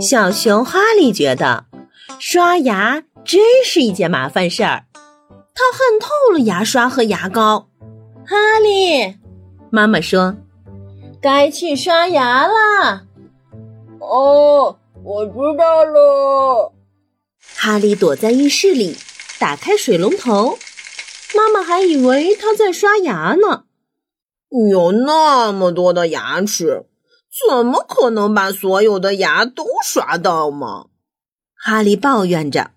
小熊哈利觉得刷牙真是一件麻烦事儿。他恨透了牙刷和牙膏。哈利，妈妈说：“该去刷牙啦。”哦，我知道了。哈利躲在浴室里，打开水龙头。妈妈还以为他在刷牙呢。有那么多的牙齿，怎么可能把所有的牙都刷到嘛？哈利抱怨着。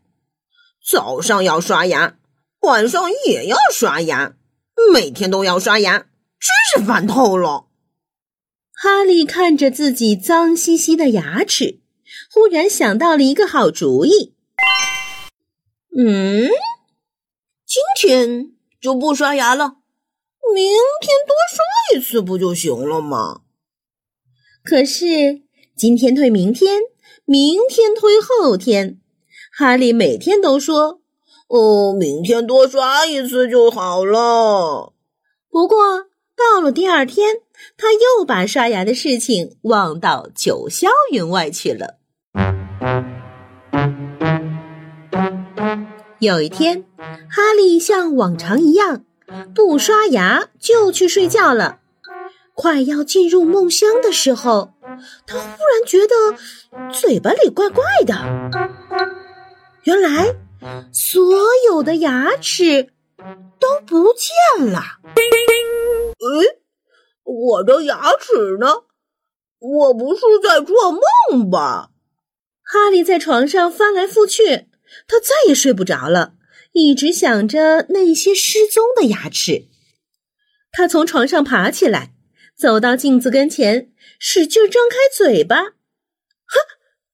早上要刷牙。晚上也要刷牙，每天都要刷牙，真是烦透了。哈利看着自己脏兮兮的牙齿，忽然想到了一个好主意。嗯，今天就不刷牙了，明天多刷一次不就行了吗？可是今天推明天，明天推后天，哈利每天都说。哦，明天多刷一次就好了。不过到了第二天，他又把刷牙的事情忘到九霄云外去了。有一天，哈利像往常一样不刷牙就去睡觉了。快要进入梦乡的时候，他忽然觉得嘴巴里怪怪的。原来。所有的牙齿都不见了。诶，我的牙齿呢？我不是在做梦吧？哈利在床上翻来覆去，他再也睡不着了，一直想着那些失踪的牙齿。他从床上爬起来，走到镜子跟前，使劲张开嘴巴。哈，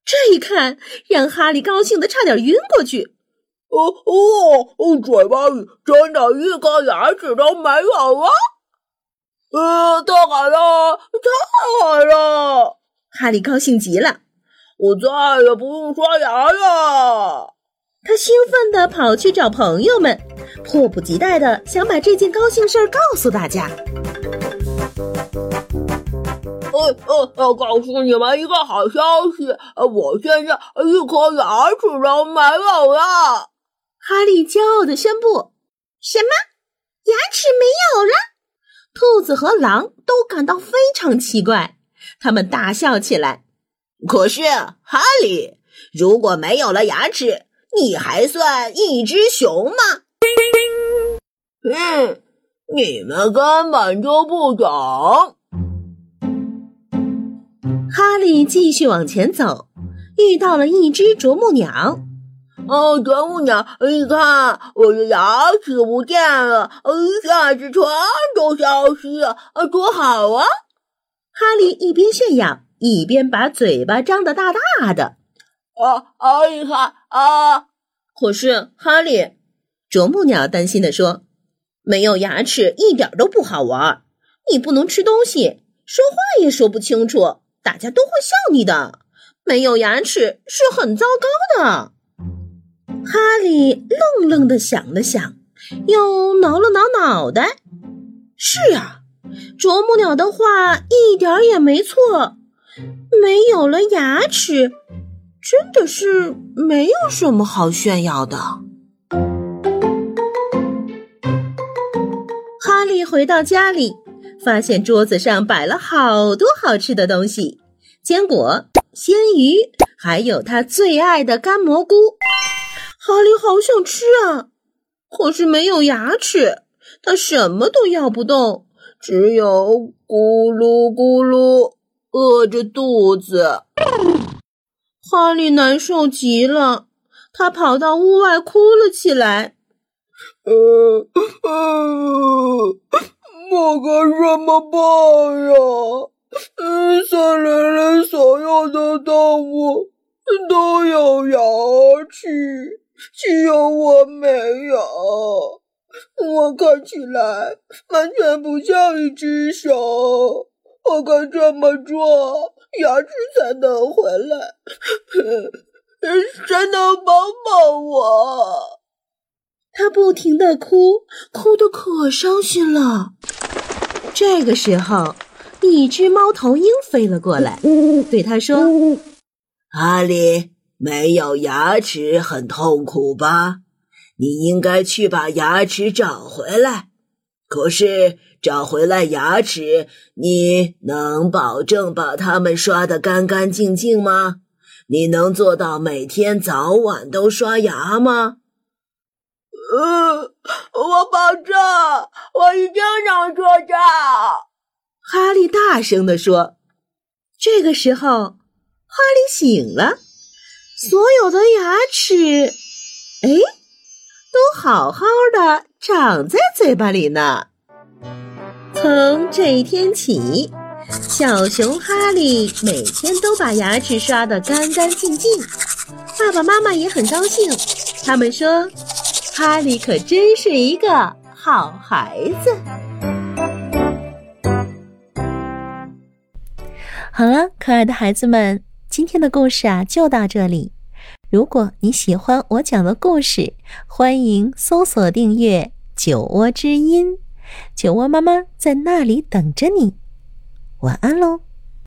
这一看让哈利高兴的差点晕过去。哦哦，嘴巴里真的一颗牙齿都没有了！呃，太好了，太好了！哈利高兴极了，我再也不用刷牙了。他兴奋地跑去找朋友们，迫不及待地想把这件高兴事儿告诉大家。呃呃，要告诉你们一个好消息，我现在一颗牙齿都没有了。哈利骄傲地宣布：“什么？牙齿没有了？”兔子和狼都感到非常奇怪，他们大笑起来。可是，哈利，如果没有了牙齿，你还算一只熊吗？嗯，你们根本就不懂。哈利继续往前走，遇到了一只啄木鸟。哦，啄木鸟，你看我的牙齿不见了，一下子全都消失了，啊，多好啊！哈利一边炫耀，一边把嘴巴张得大大的。啊啊，你看啊！可是哈利，啄木鸟担心地说：“没有牙齿一点都不好玩，你不能吃东西，说话也说不清楚，大家都会笑你的。没有牙齿是很糟糕的。”哈利愣愣的想了想，又挠了挠脑袋。是啊，啄木鸟的话一点也没错。没有了牙齿，真的是没有什么好炫耀的。哈利回到家里，发现桌子上摆了好多好吃的东西：坚果、鲜鱼，还有他最爱的干蘑菇。哈利好想吃啊，可是没有牙齿，他什么都咬不动，只有咕噜咕噜，饿着肚子。哈利难受极了，他跑到屋外哭了起来。呃呃，我该怎么办呀？嗯，森林里所有的动物都有牙齿，只有我没有。我看起来完全不像一只手。我该这么做，牙齿才能回来。谁能帮帮我？他不停的哭，哭得可伤心了。这个时候，一只猫头鹰飞了过来，对他说：“哈利，没有牙齿很痛苦吧？你应该去把牙齿找回来。可是找回来牙齿，你能保证把它们刷得干干净净吗？你能做到每天早晚都刷牙吗？”呃，我保证，我一定能做到。哈利大声地说。这个时候，哈利醒了，所有的牙齿，哎，都好好的长在嘴巴里呢。从这一天起，小熊哈利每天都把牙齿刷得干干净净，爸爸妈妈也很高兴，他们说。哈利可真是一个好孩子。好了，可爱的孩子们，今天的故事啊就到这里。如果你喜欢我讲的故事，欢迎搜索订阅“酒窝之音”，酒窝妈妈在那里等着你。晚安喽。